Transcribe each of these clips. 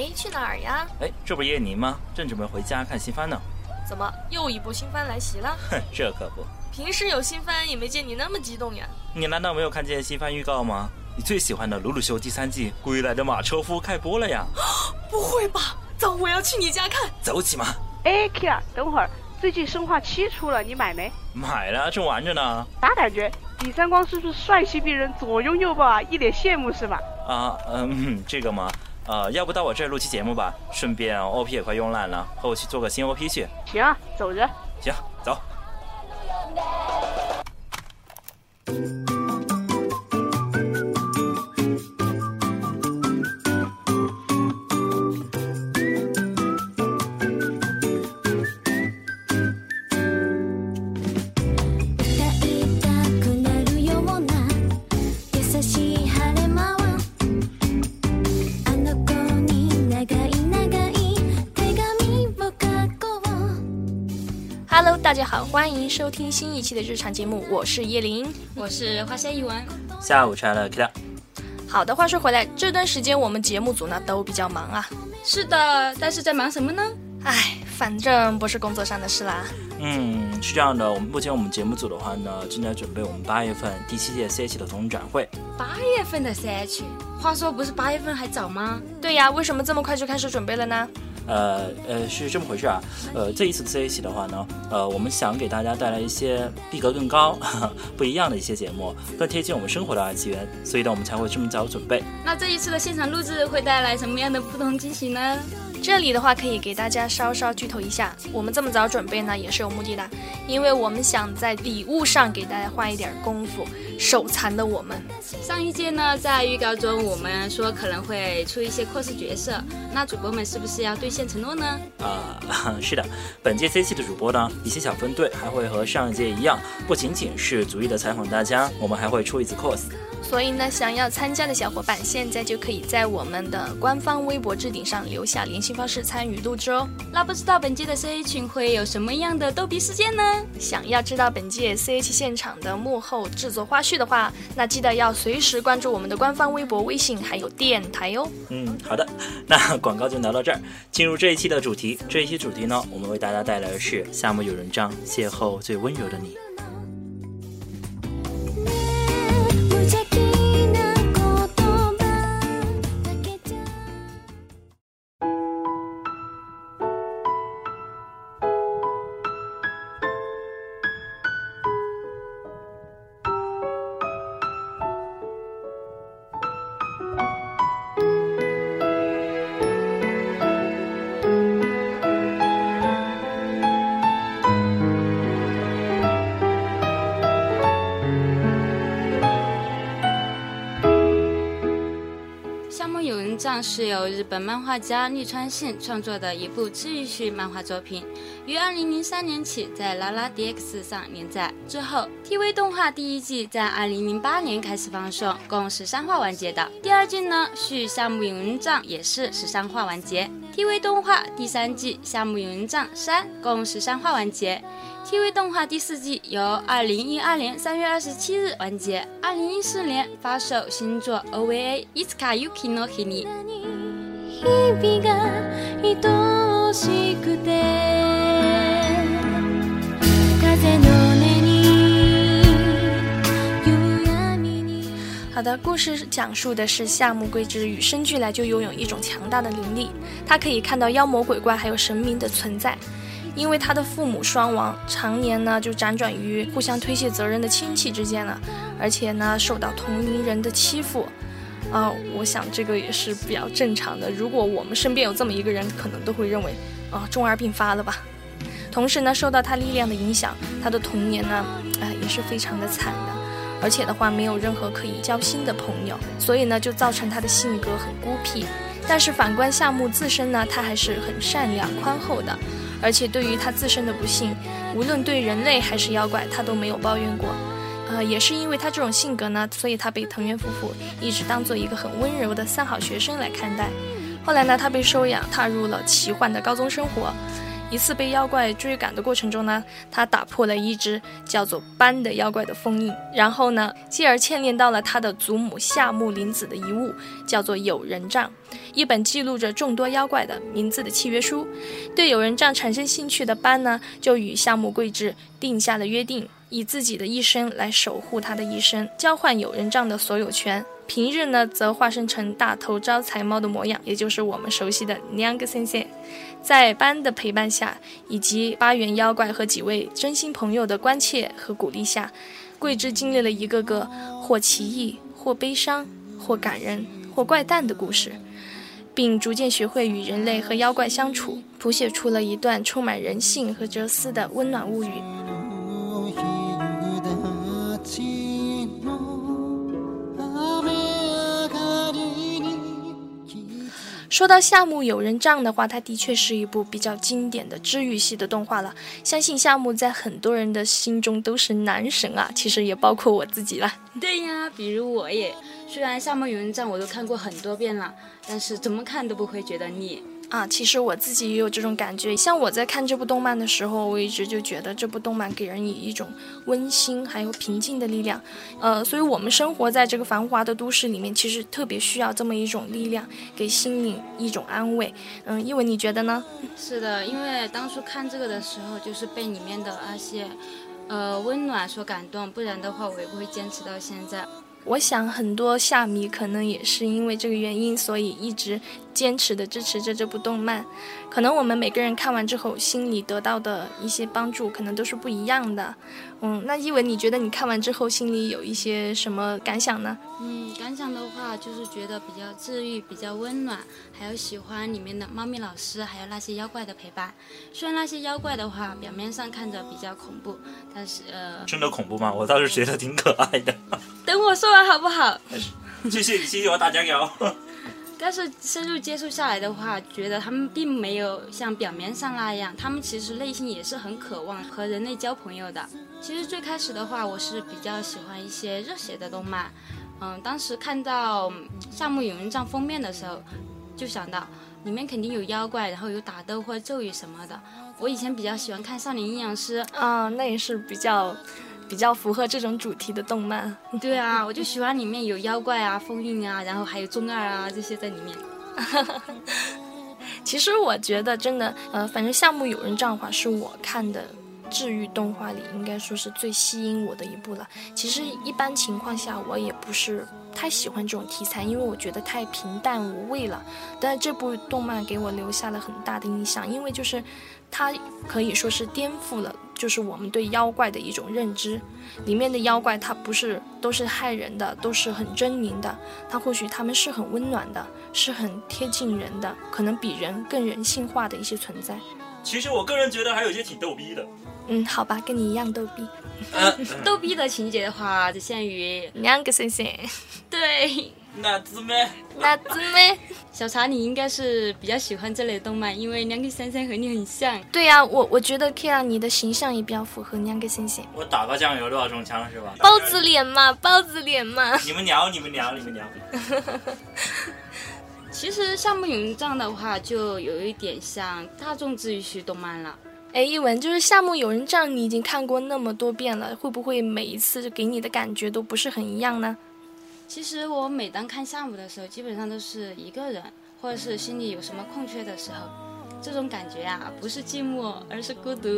哎，去哪儿呀？哎，这不是叶宁吗？正准备回家看新番呢。怎么又一部新番来袭了？哼，这可不。平时有新番也没见你那么激动呀。你难道没有看见新番预告吗？你最喜欢的《鲁鲁修》第三季《归来的马车夫》开播了呀！不会吧？走，我要去你家看。走起嘛！哎，Kia，等会儿，最近《生化七》出了，你买没？买了，正玩着呢。啥感觉？李三光是不是帅气逼人，左拥右抱啊？一脸羡慕是吧？啊，嗯，这个嘛，呃，要不到我这儿录期节目吧？顺便 OP 也快用烂了，和我去做个新 OP 去。行啊，走着。行，走。欢迎收听新一期的日常节目，我是叶琳，我是花仙一文。下午茶了 K 了。好的，话说回来，这段时间我们节目组呢都比较忙啊。是的，但是在忙什么呢？唉，反正不是工作上的事啦。嗯，是这样的，我们目前我们节目组的话呢，正在准备我们八月份第七届 CH 的总展会。八月份的 CH，话说不是八月份还早吗？对呀，为什么这么快就开始准备了呢？呃呃，是这么回事啊。呃，这一次的 CH 的话呢，呃，我们想给大家带来一些逼格更高、不一样的一些节目，更贴近我们生活的二次元，所以呢，我们才会这么早准备。那这一次的现场录制会带来什么样的不同惊喜呢？这里的话可以给大家稍稍剧透一下，我们这么早准备呢也是有目的的，因为我们想在礼物上给大家花一点功夫。手残的我们，上一届呢，在预告中我们说可能会出一些 cos 角色，那主播们是不是要兑现承诺呢？啊，是的，本届 C 期的主播呢，一些小分队还会和上一届一样，不仅仅是逐一的采访大家，我们还会出一次 cos。所以呢，想要参加的小伙伴，现在就可以在我们的官方微博置顶上留下联系方式参与录制哦。那不知道本届的 C H 会有什么样的逗逼事件呢？想要知道本届 C H 现场的幕后制作花絮去的话，那记得要随时关注我们的官方微博、微信还有电台哟。嗯，好的，那广告就聊到这儿，进入这一期的主题。这一期主题呢，我们为大家带来的是夏目友人帐邂逅最温柔的你。是由日本漫画家立川信创作的一部治愈系漫画作品，于二零零三年起在拉拉 DX 上连载。之后，TV 动画第一季在二零零八年开始放送，共十三话完结的。第二季呢，续夏目友人帐也是十三话完结。TV 动画第三季夏目友人帐三共十三话完结。TV 动画第四季由二零一二年三月二十七日完结，二零一四年发售新作 OVA《Itsuka Yuki no Hini》。好的，故事讲述的是夏目贵之与生俱来就拥有一种强大的灵力，他可以看到妖魔鬼怪还有神明的存在。因为他的父母双亡，常年呢就辗转于互相推卸责任的亲戚之间了，而且呢受到同龄人的欺负，啊，我想这个也是比较正常的。如果我们身边有这么一个人，可能都会认为，啊，中二病发了吧。同时呢，受到他力量的影响，他的童年呢，哎，也是非常的惨的，而且的话没有任何可以交心的朋友，所以呢就造成他的性格很孤僻。但是反观夏目自身呢，他还是很善良宽厚的。而且对于他自身的不幸，无论对人类还是妖怪，他都没有抱怨过。呃，也是因为他这种性格呢，所以他被藤原夫妇一直当做一个很温柔的三好学生来看待。后来呢，他被收养，踏入了奇幻的高中生活。一次被妖怪追赶的过程中呢，他打破了一只叫做斑的妖怪的封印，然后呢，继而牵连到了他的祖母夏目林子的遗物，叫做友人帐，一本记录着众多妖怪的名字的契约书。对友人帐产生兴趣的斑呢，就与夏目贵志定下了约定，以自己的一生来守护他的一生，交换友人帐的所有权。平日呢，则化身成大头招财猫的模样，也就是我们熟悉的娘个先生。在班的陪伴下，以及八元妖怪和几位真心朋友的关切和鼓励下，桂枝经历了一个个或奇异、或悲伤、或感人、或怪诞的故事，并逐渐学会与人类和妖怪相处，谱写出了一段充满人性和哲思的温暖物语。说到夏目友人帐的话，它的确是一部比较经典的治愈系的动画了。相信夏目在很多人的心中都是男神啊，其实也包括我自己了。对呀，比如我也，虽然夏目友人帐我都看过很多遍了，但是怎么看都不会觉得腻。啊，其实我自己也有这种感觉。像我在看这部动漫的时候，我一直就觉得这部动漫给人以一种温馨还有平静的力量。呃，所以我们生活在这个繁华的都市里面，其实特别需要这么一种力量，给心灵一种安慰。嗯，因为你觉得呢？是的，因为当初看这个的时候，就是被里面的那些，呃，温暖所感动，不然的话，我也不会坚持到现在。我想很多夏迷可能也是因为这个原因，所以一直坚持的支持着这部动漫。可能我们每个人看完之后，心里得到的一些帮助可能都是不一样的。嗯，那一文，你觉得你看完之后心里有一些什么感想呢？嗯，感想的话就是觉得比较治愈，比较温暖，还有喜欢里面的猫咪老师，还有那些妖怪的陪伴。虽然那些妖怪的话表面上看着比较恐怖，但是呃，真的恐怖吗？我倒是觉得挺可爱的。等我说完好不好？谢谢，谢谢我大家油。但是深入接触下来的话，觉得他们并没有像表面上那样，他们其实内心也是很渴望和人类交朋友的。其实最开始的话，我是比较喜欢一些热血的动漫。嗯，当时看到《夏目友人帐》封面的时候，就想到里面肯定有妖怪，然后有打斗或咒语什么的。我以前比较喜欢看《少年阴阳师》啊，那也是比较。比较符合这种主题的动漫，对啊，我就喜欢里面有妖怪啊、封印啊，然后还有中二啊这些在里面。其实我觉得真的，呃，反正《夏目友人帐》话是我看的治愈动画里应该说是最吸引我的一部了。其实一般情况下我也不是太喜欢这种题材，因为我觉得太平淡无味了。但是这部动漫给我留下了很大的印象，因为就是它可以说是颠覆了。就是我们对妖怪的一种认知，里面的妖怪它不是都是害人的，都是很狰狞的，它或许他们是很温暖的，是很贴近人的，可能比人更人性化的一些存在。其实我个人觉得还有一些挺逗逼的。嗯，好吧，跟你一样逗逼。逗逼的情节的话，只限于两个星星。对。那姊妹，那姊妹，小茶，你应该是比较喜欢这类动漫，因为两个先生和你很像。对呀，我我觉得 Kira 你的形象也比较符合两个先生。我打个酱油都要中枪是吧？包子脸嘛，包子脸嘛。你们聊，你们聊，你们聊。其实《夏目友人帐》的话，就有一点像大众治愈系动漫了。哎，一文，就是《夏目友人帐》，你已经看过那么多遍了，会不会每一次给你的感觉都不是很一样呢？其实我每当看项目的时候，基本上都是一个人，或者是心里有什么空缺的时候，这种感觉啊，不是寂寞，而是孤独。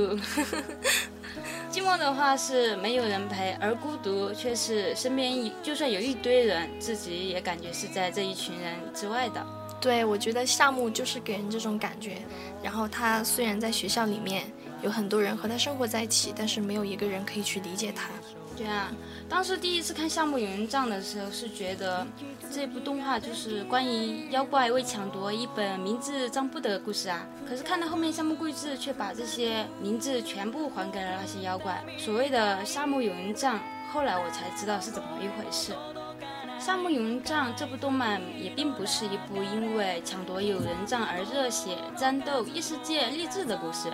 寂寞的话是没有人陪，而孤独却是身边就算有一堆人，自己也感觉是在这一群人之外的。对，我觉得项目就是给人这种感觉。然后他虽然在学校里面有很多人和他生活在一起，但是没有一个人可以去理解他。对啊。当时第一次看《夏目友人帐》的时候，是觉得这部动画就是关于妖怪为抢夺一本名字账簿的故事啊。可是看到后面，夏目贵志却把这些名字全部还给了那些妖怪。所谓的《夏目友人帐》，后来我才知道是怎么一回事。《夏目友人帐》这部动漫也并不是一部因为抢夺友人帐而热血战斗、异世界励志的故事，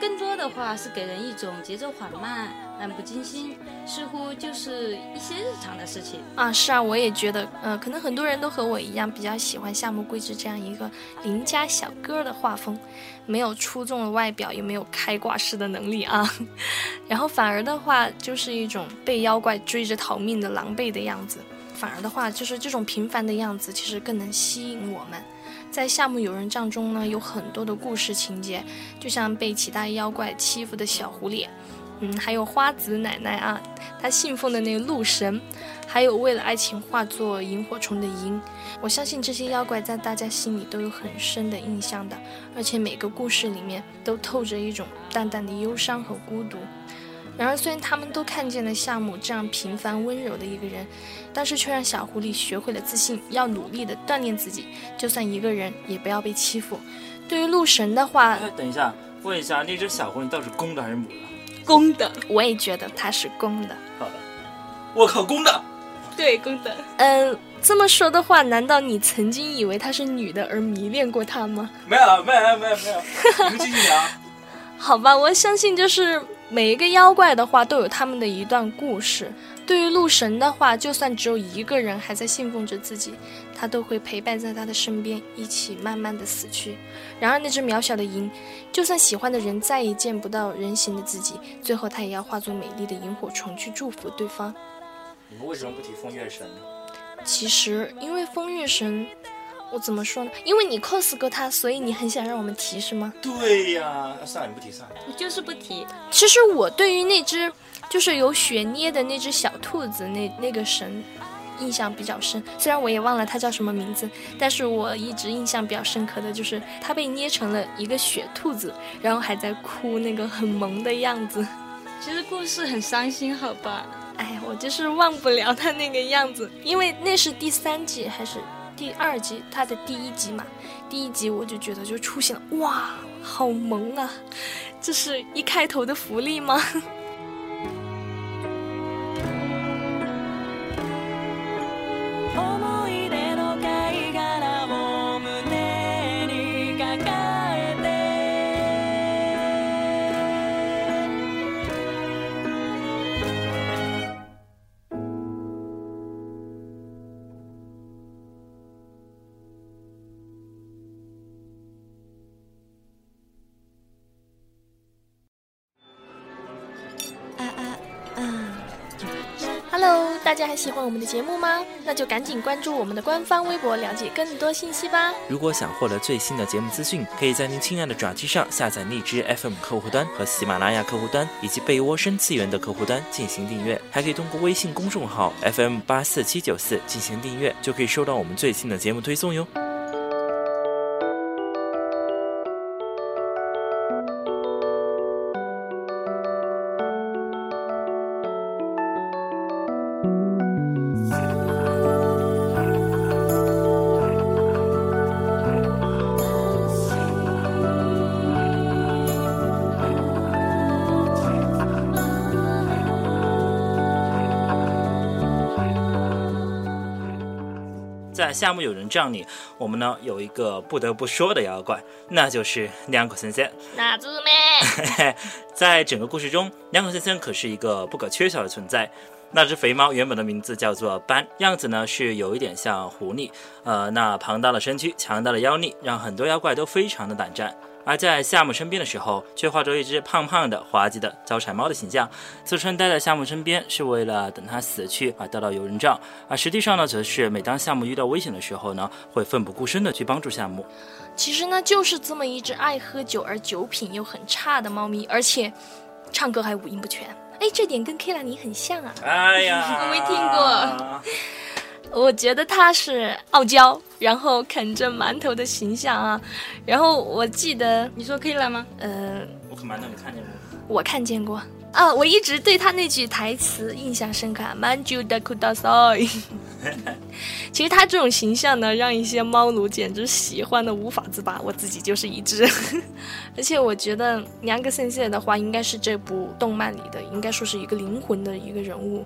更多的话是给人一种节奏缓慢。漫不经心，似乎就是一些日常的事情。啊，是啊，我也觉得，呃，可能很多人都和我一样，比较喜欢夏目贵志这样一个邻家小哥的画风，没有出众的外表，也没有开挂式的能力啊，然后反而的话，就是一种被妖怪追着逃命的狼狈的样子。反而的话，就是这种平凡的样子，其实更能吸引我们。在夏目友人帐中呢，有很多的故事情节，就像被其他妖怪欺负的小狐狸，嗯，还有花子奶奶啊，她信奉的那个鹿神，还有为了爱情化作萤火虫的萤。我相信这些妖怪在大家心里都有很深的印象的，而且每个故事里面都透着一种淡淡的忧伤和孤独。然而，虽然他们都看见了夏目这样平凡温柔的一个人，但是却让小狐狸学会了自信，要努力的锻炼自己，就算一个人也不要被欺负。对于鹿神的话，等一下，问一下，那只小狐狸到底是公的还是母的？公的，我也觉得他是公的。好的，我靠，公的。对，公的。嗯，这么说的话，难道你曾经以为她是女的而迷恋过她吗？没有，没有，没有，没有。你们继续讲。好吧，我相信就是每一个妖怪的话都有他们的一段故事。对于鹿神的话，就算只有一个人还在信奉着自己，他都会陪伴在他的身边，一起慢慢的死去。然而那只渺小的萤，就算喜欢的人再也见不到人形的自己，最后他也要化作美丽的萤火虫去祝福对方。你们为什么不提风月神呢？其实因为风月神。我怎么说呢？因为你 cos 过他，所以你很想让我们提是吗？对呀，算了，你不提算了。你就是不提。其实我对于那只就是有血捏的那只小兔子，那那个神，印象比较深。虽然我也忘了他叫什么名字，但是我一直印象比较深刻的就是他被捏成了一个雪兔子，然后还在哭，那个很萌的样子。其实故事很伤心，好吧？哎，我就是忘不了他那个样子，因为那是第三季还是？第二季？他的第一集嘛，第一集我就觉得就出现了，哇，好萌啊！这是一开头的福利吗大家还喜欢我们的节目吗？那就赶紧关注我们的官方微博，了解更多信息吧。如果想获得最新的节目资讯，可以在您亲爱的爪机上下载荔枝 FM 客户端和喜马拉雅客户端，以及被窝深次元的客户端进行订阅。还可以通过微信公众号 FM 八四七九四进行订阅，就可以收到我们最新的节目推送哟。在夏目友人帐里，我们呢有一个不得不说的妖怪，那就是两口先生。哪只咩？在整个故事中，两口先生可是一个不可缺少的存在。那只肥猫原本的名字叫做斑，样子呢是有一点像狐狸。呃，那庞大的身躯、强大的妖力，让很多妖怪都非常的胆战。而在夏目身边的时候，却化作一只胖胖的、滑稽的招财猫的形象，自称待在夏目身边是为了等他死去而得到游人帐，而实际上呢，则是每当夏目遇到危险的时候呢，会奋不顾身的去帮助夏目。其实呢，就是这么一只爱喝酒而酒品又很差的猫咪，而且唱歌还五音不全。哎，这点跟 K 拉尼很像啊！哎呀，我没听过。我觉得他是傲娇，然后啃着馒头的形象啊。然后我记得你说可以了吗？呃，我啃馒头，你看见过？我看见过啊。我一直对他那句台词印象深刻，满足的苦大赛。其实他这种形象呢，让一些猫奴简直喜欢的无法自拔。我自己就是一只。而且我觉得娘个先生的话，应该是这部动漫里的，应该说是一个灵魂的一个人物。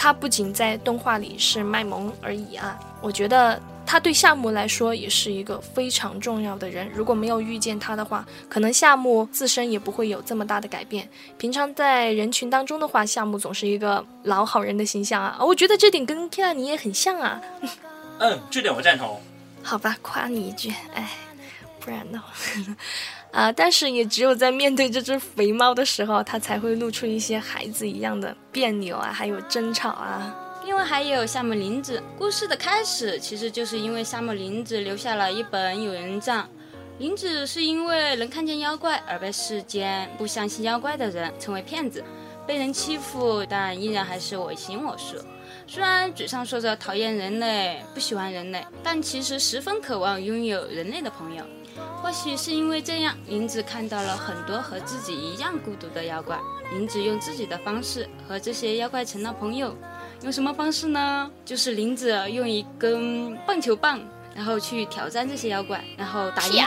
他不仅在动画里是卖萌而已啊，我觉得。他对夏目来说也是一个非常重要的人。如果没有遇见他的话，可能夏目自身也不会有这么大的改变。平常在人群当中的话，夏目总是一个老好人的形象啊。我觉得这点跟 k 拉尼也很像啊。嗯，这点我赞同。好吧，夸你一句，哎，不然的啊，但是也只有在面对这只肥猫的时候，它才会露出一些孩子一样的别扭啊，还有争吵啊。另外还有夏目林子，故事的开始其实就是因为夏目林子留下了一本有人帐。林子是因为能看见妖怪而被世间不相信妖怪的人称为骗子，被人欺负，但依然还是我行我素。虽然嘴上说着讨厌人类，不喜欢人类，但其实十分渴望拥有人类的朋友。或许是因为这样，林子看到了很多和自己一样孤独的妖怪。林子用自己的方式和这些妖怪成了朋友。用什么方式呢？就是林子用一根棒球棒，然后去挑战这些妖怪，然后打赢，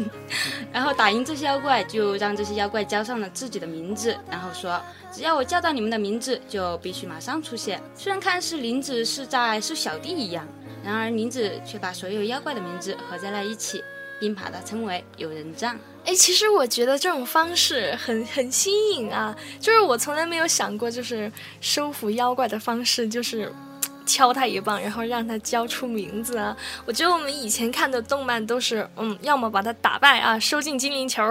然后打赢这些妖怪，就让这些妖怪交上了自己的名字，然后说，只要我叫到你们的名字，就必须马上出现。虽然看似林子是在收小弟一样，然而林子却把所有妖怪的名字合在了一起。并把它称为有人帐。哎，其实我觉得这种方式很很新颖啊，就是我从来没有想过，就是收服妖怪的方式就是敲他一棒，然后让他叫出名字啊。我觉得我们以前看的动漫都是，嗯，要么把他打败啊，收进精灵球。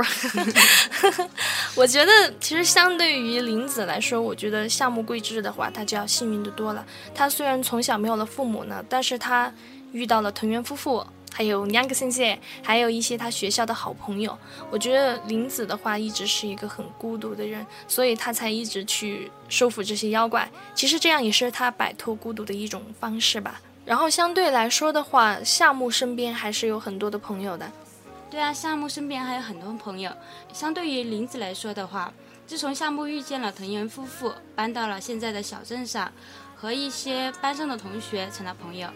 我觉得其实相对于林子来说，我觉得夏目贵志的话，他就要幸运的多了。他虽然从小没有了父母呢，但是他遇到了藤原夫妇。还有两个先生，还有一些他学校的好朋友。我觉得林子的话一直是一个很孤独的人，所以他才一直去收服这些妖怪。其实这样也是他摆脱孤独的一种方式吧。然后相对来说的话，夏目身边还是有很多的朋友的。对啊，夏目身边还有很多朋友。相对于林子来说的话，自从夏目遇见了藤原夫妇，搬到了现在的小镇上，和一些班上的同学成了朋友。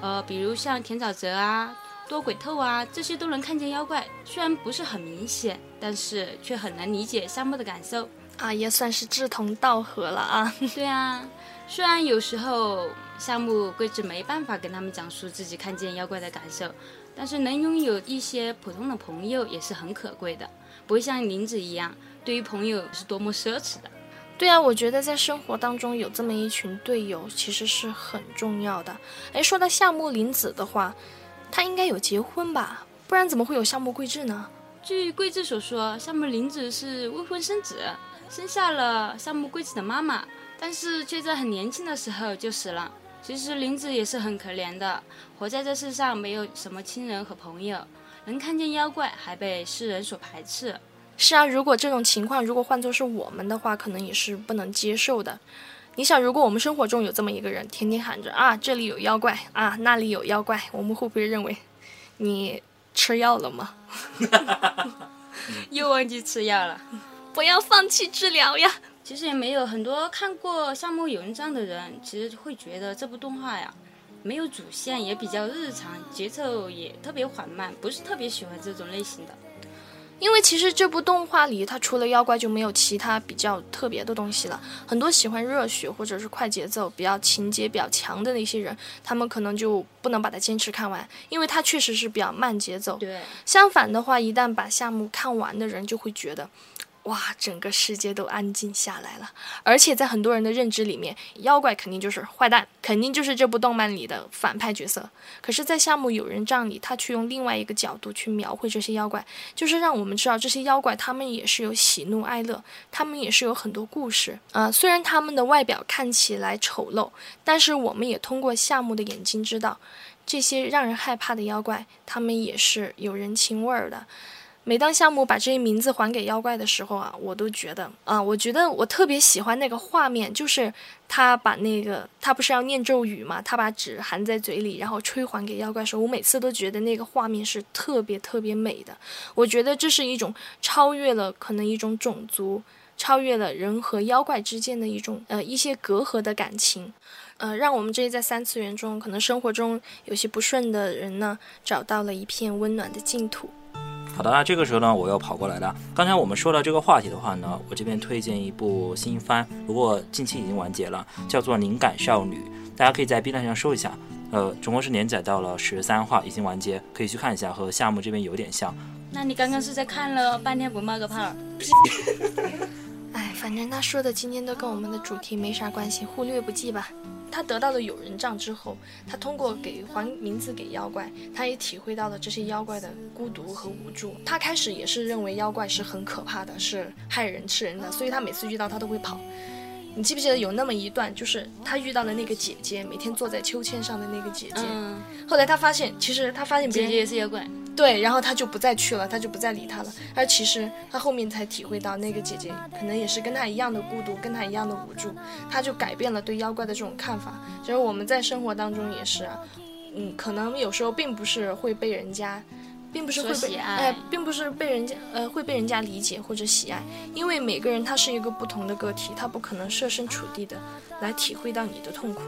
呃，比如像田沼泽啊。多鬼透啊，这些都能看见妖怪，虽然不是很明显，但是却很难理解夏目的感受啊，也算是志同道合了啊。对啊，虽然有时候夏目贵子没办法跟他们讲述自己看见妖怪的感受，但是能拥有一些普通的朋友也是很可贵的，不会像林子一样，对于朋友是多么奢侈的。对啊，我觉得在生活当中有这么一群队友，其实是很重要的。哎，说到夏目林子的话。他应该有结婚吧，不然怎么会有夏目贵志呢？据贵志所说，夏目林子是未婚生子，生下了夏目贵子的妈妈，但是却在很年轻的时候就死了。其实林子也是很可怜的，活在这世上没有什么亲人和朋友，能看见妖怪还被世人所排斥。是啊，如果这种情况如果换作是我们的话，可能也是不能接受的。你想，如果我们生活中有这么一个人，天天喊着啊，这里有妖怪啊，那里有妖怪，我们会不会认为你吃药了吗？又忘记吃药了，不要放弃治疗呀。其实也没有很多看过《夏目友人帐》的人，其实会觉得这部动画呀，没有主线，也比较日常，节奏也特别缓慢，不是特别喜欢这种类型的。因为其实这部动画里，它除了妖怪就没有其他比较特别的东西了。很多喜欢热血或者是快节奏、比较情节比较强的那些人，他们可能就不能把它坚持看完，因为它确实是比较慢节奏。对，相反的话，一旦把项目看完的人就会觉得。哇，整个世界都安静下来了，而且在很多人的认知里面，妖怪肯定就是坏蛋，肯定就是这部动漫里的反派角色。可是，在夏目友人帐里，他却用另外一个角度去描绘这些妖怪，就是让我们知道这些妖怪他们也是有喜怒哀乐，他们也是有很多故事啊。虽然他们的外表看起来丑陋，但是我们也通过夏目的眼睛知道，这些让人害怕的妖怪，他们也是有人情味儿的。每当夏目把这些名字还给妖怪的时候啊，我都觉得啊，我觉得我特别喜欢那个画面，就是他把那个他不是要念咒语嘛，他把纸含在嘴里，然后吹还给妖怪时候，我每次都觉得那个画面是特别特别美的。我觉得这是一种超越了可能一种种族，超越了人和妖怪之间的一种呃一些隔阂的感情，呃，让我们这些在三次元中可能生活中有些不顺的人呢，找到了一片温暖的净土。好的，那这个时候呢，我又跑过来了。刚才我们说到这个话题的话呢，我这边推荐一部新番，不过近期已经完结了，叫做《灵感少女》，大家可以在 B 站上搜一下。呃，总共是连载到了十三话，已经完结，可以去看一下，和夏目这边有点像。那你刚刚是在看了半天不冒个泡？哎，反正他说的今天都跟我们的主题没啥关系，忽略不计吧。他得到了友人帐之后，他通过给还名字给妖怪，他也体会到了这些妖怪的孤独和无助。他开始也是认为妖怪是很可怕的，是害人吃人的，所以他每次遇到他都会跑。你记不记得有那么一段，就是他遇到的那个姐姐，每天坐在秋千上的那个姐姐。嗯，后来他发现，其实他发现别人姐姐也是妖怪。对，然后他就不再去了，他就不再理他了。而其实他后面才体会到，那个姐姐可能也是跟他一样的孤独，跟他一样的无助，他就改变了对妖怪的这种看法。其实我们在生活当中也是啊，嗯，可能有时候并不是会被人家，并不是会被哎，并不是被人家呃会被人家理解或者喜爱，因为每个人他是一个不同的个体，他不可能设身处地的来体会到你的痛苦。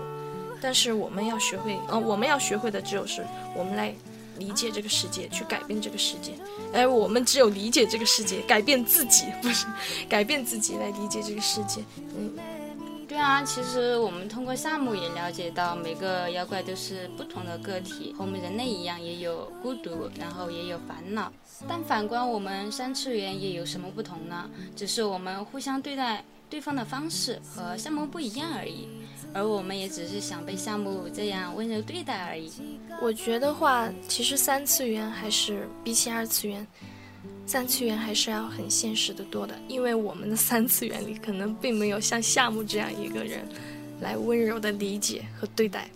但是我们要学会，呃，我们要学会的只有是我们来理解这个世界，去改变这个世界。而我们只有理解这个世界，改变自己，不是改变自己来理解这个世界。嗯，对啊，其实我们通过夏目也了解到，每个妖怪都是不同的个体，和我们人类一样，也有孤独，然后也有烦恼。但反观我们三次元也有什么不同呢？只是我们互相对待对方的方式和夏目不一样而已。而我们也只是想被夏目这样温柔对待而已。我觉得话，其实三次元还是比起二次元，三次元还是要很现实的多的，因为我们的三次元里可能并没有像夏目这样一个人来温柔的理解和对待。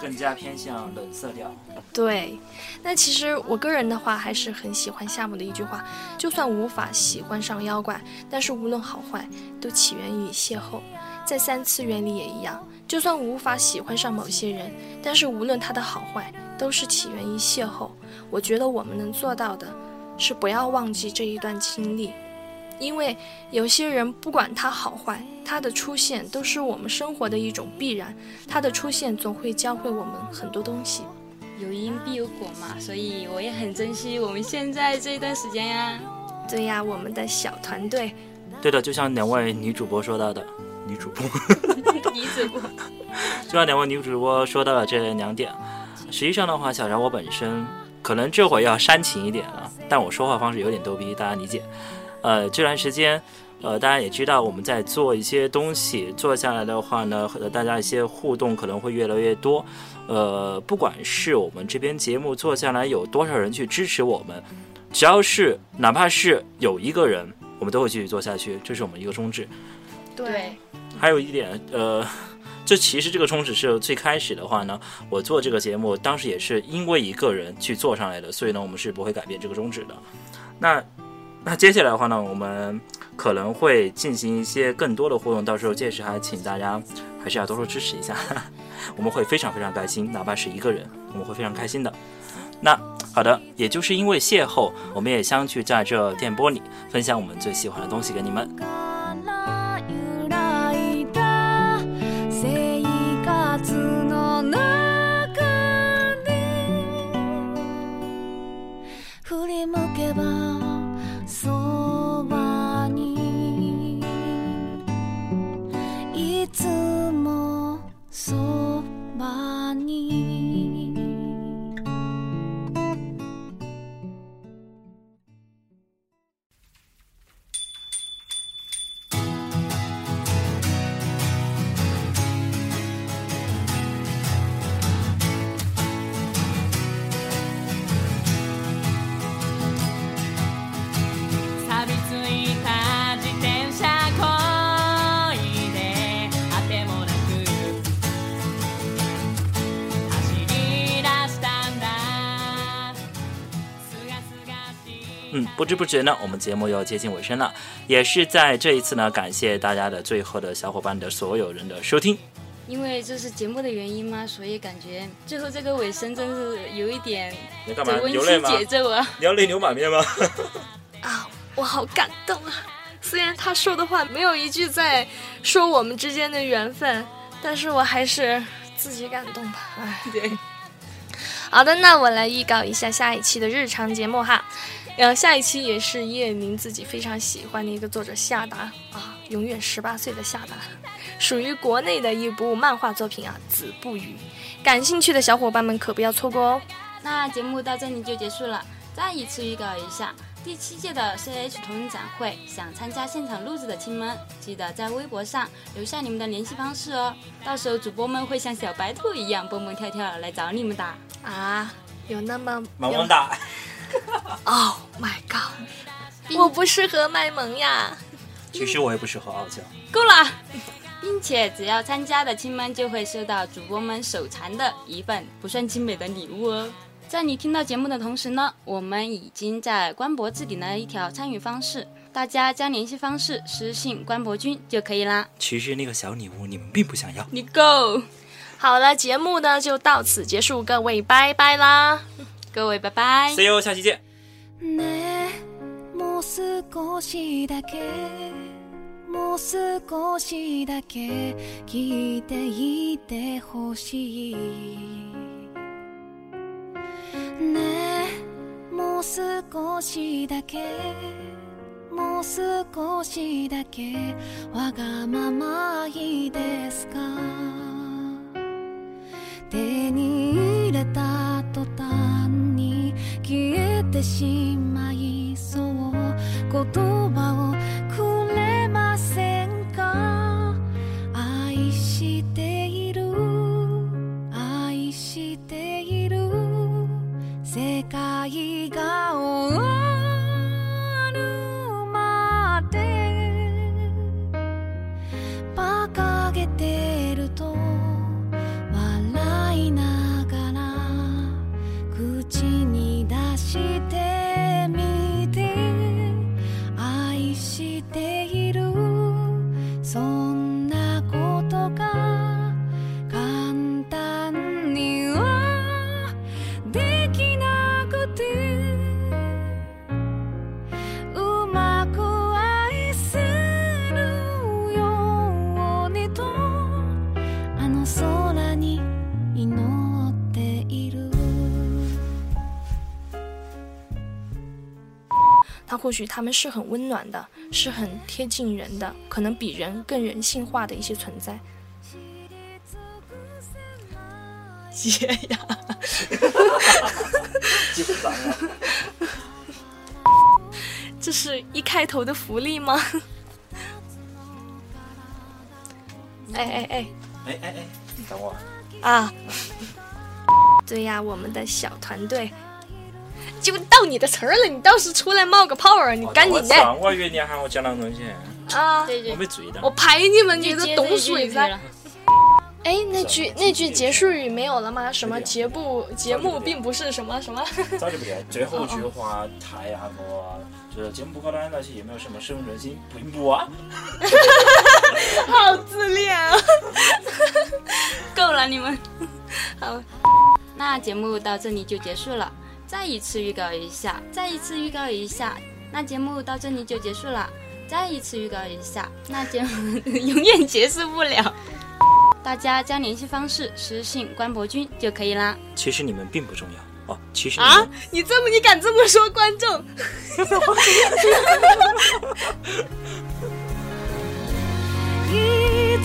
更加偏向冷色调。对，那其实我个人的话还是很喜欢夏目的一句话：就算无法喜欢上妖怪，但是无论好坏，都起源于邂逅。在三次元里也一样，就算无法喜欢上某些人，但是无论他的好坏，都是起源于邂逅。我觉得我们能做到的，是不要忘记这一段经历，因为有些人不管他好坏，他的出现都是我们生活的一种必然，他的出现总会教会我们很多东西。有因必有果嘛，所以我也很珍惜我们现在这一段时间呀。对呀，我们的小团队，对的，就像两位女主播说到的，女主播，女主播，就像两位女主播说到了这两点。实际上的话，小然我本身可能这会儿要煽情一点啊，但我说话方式有点逗逼，大家理解。呃，这段时间，呃，大家也知道我们在做一些东西，做下来的话呢，和大家一些互动可能会越来越多。呃，不管是我们这边节目做下来有多少人去支持我们，只要是哪怕是有一个人，我们都会继续做下去，这是我们一个宗旨。对，还有一点，呃，这其实这个宗旨是最开始的话呢，我做这个节目当时也是因为一个人去做上来的，所以呢，我们是不会改变这个宗旨的。那那接下来的话呢，我们可能会进行一些更多的互动，到时候届时还请大家还是要多多支持一下，我们会非常非常开心，哪怕是一个人，我们会非常开心的。那好的，也就是因为邂逅，我们也相聚在这电波里，分享我们最喜欢的东西给你们。嗯，不知不觉呢，我们节目又接近尾声了，也是在这一次呢，感谢大家的最后的小伙伴的所有人的收听。因为这是节目的原因嘛，所以感觉最后这个尾声真是有一点你干走温馨节奏啊。你要泪流满面吗？啊，我好感动啊！虽然他说的话没有一句在说我们之间的缘分，但是我还是自己感动吧。哎，对，好的，那我来预告一下下一期的日常节目哈。然后下一期也是叶宁自己非常喜欢的一个作者夏达啊，永远十八岁的夏达，属于国内的一部漫画作品啊，《子不语》。感兴趣的小伙伴们可不要错过哦。那节目到这里就结束了，再一次预告一下，第七届的 CH 同人展会，想参加现场录制的亲们，记得在微博上留下你们的联系方式哦，到时候主播们会像小白兔一样蹦蹦跳跳来找你们的。啊，有那么萌萌哒。？Oh my god！我不适合卖萌呀。其实我也不适合傲娇。够了，并且只要参加的亲们就会收到主播们手残的一份不算精美的礼物哦。在你听到节目的同时呢，我们已经在官博置顶了一条参与方式，大家将联系方式私信官博君就可以啦。其实那个小礼物你们并不想要。你 go，好了，节目呢就到此结束，各位拜拜啦。各位拜拜。See you，下期见。ねえもう少しだけもう少しだけ聞いていてほしい。ねえもう少しだけもう少しだけわがままいいですか？手にてしまいそう。言葉を或许他们是很温暖的，是很贴近人的，可能比人更人性化的一些存在。姐呀 这是一开头的福利吗？哎哎哎哎哎哎，等我。啊！对呀，我们的小团队就到你的词儿了，你倒是出来冒个泡儿，你赶紧的我上，我以为你喊我讲那个东西，啊！我没注意到我。排你们，你就都懂水噻。哎，那句那句结束语没有了吗？什么节目节目并不是什么什么？早就不对，最后一句话太那个啊，就是节目不高端那些也没有什么深入人心？并不啊。好自恋啊！够了，你们。好，那节目到这里就结束了。再一次预告一下，再一次预告一下，那节目到这里就结束了。再一次预告一下，那节目 永远结束不了。大家将联系方式私信关博君就可以啦。其实你们并不重要哦，其实你啊，你这么你敢这么说，观众？い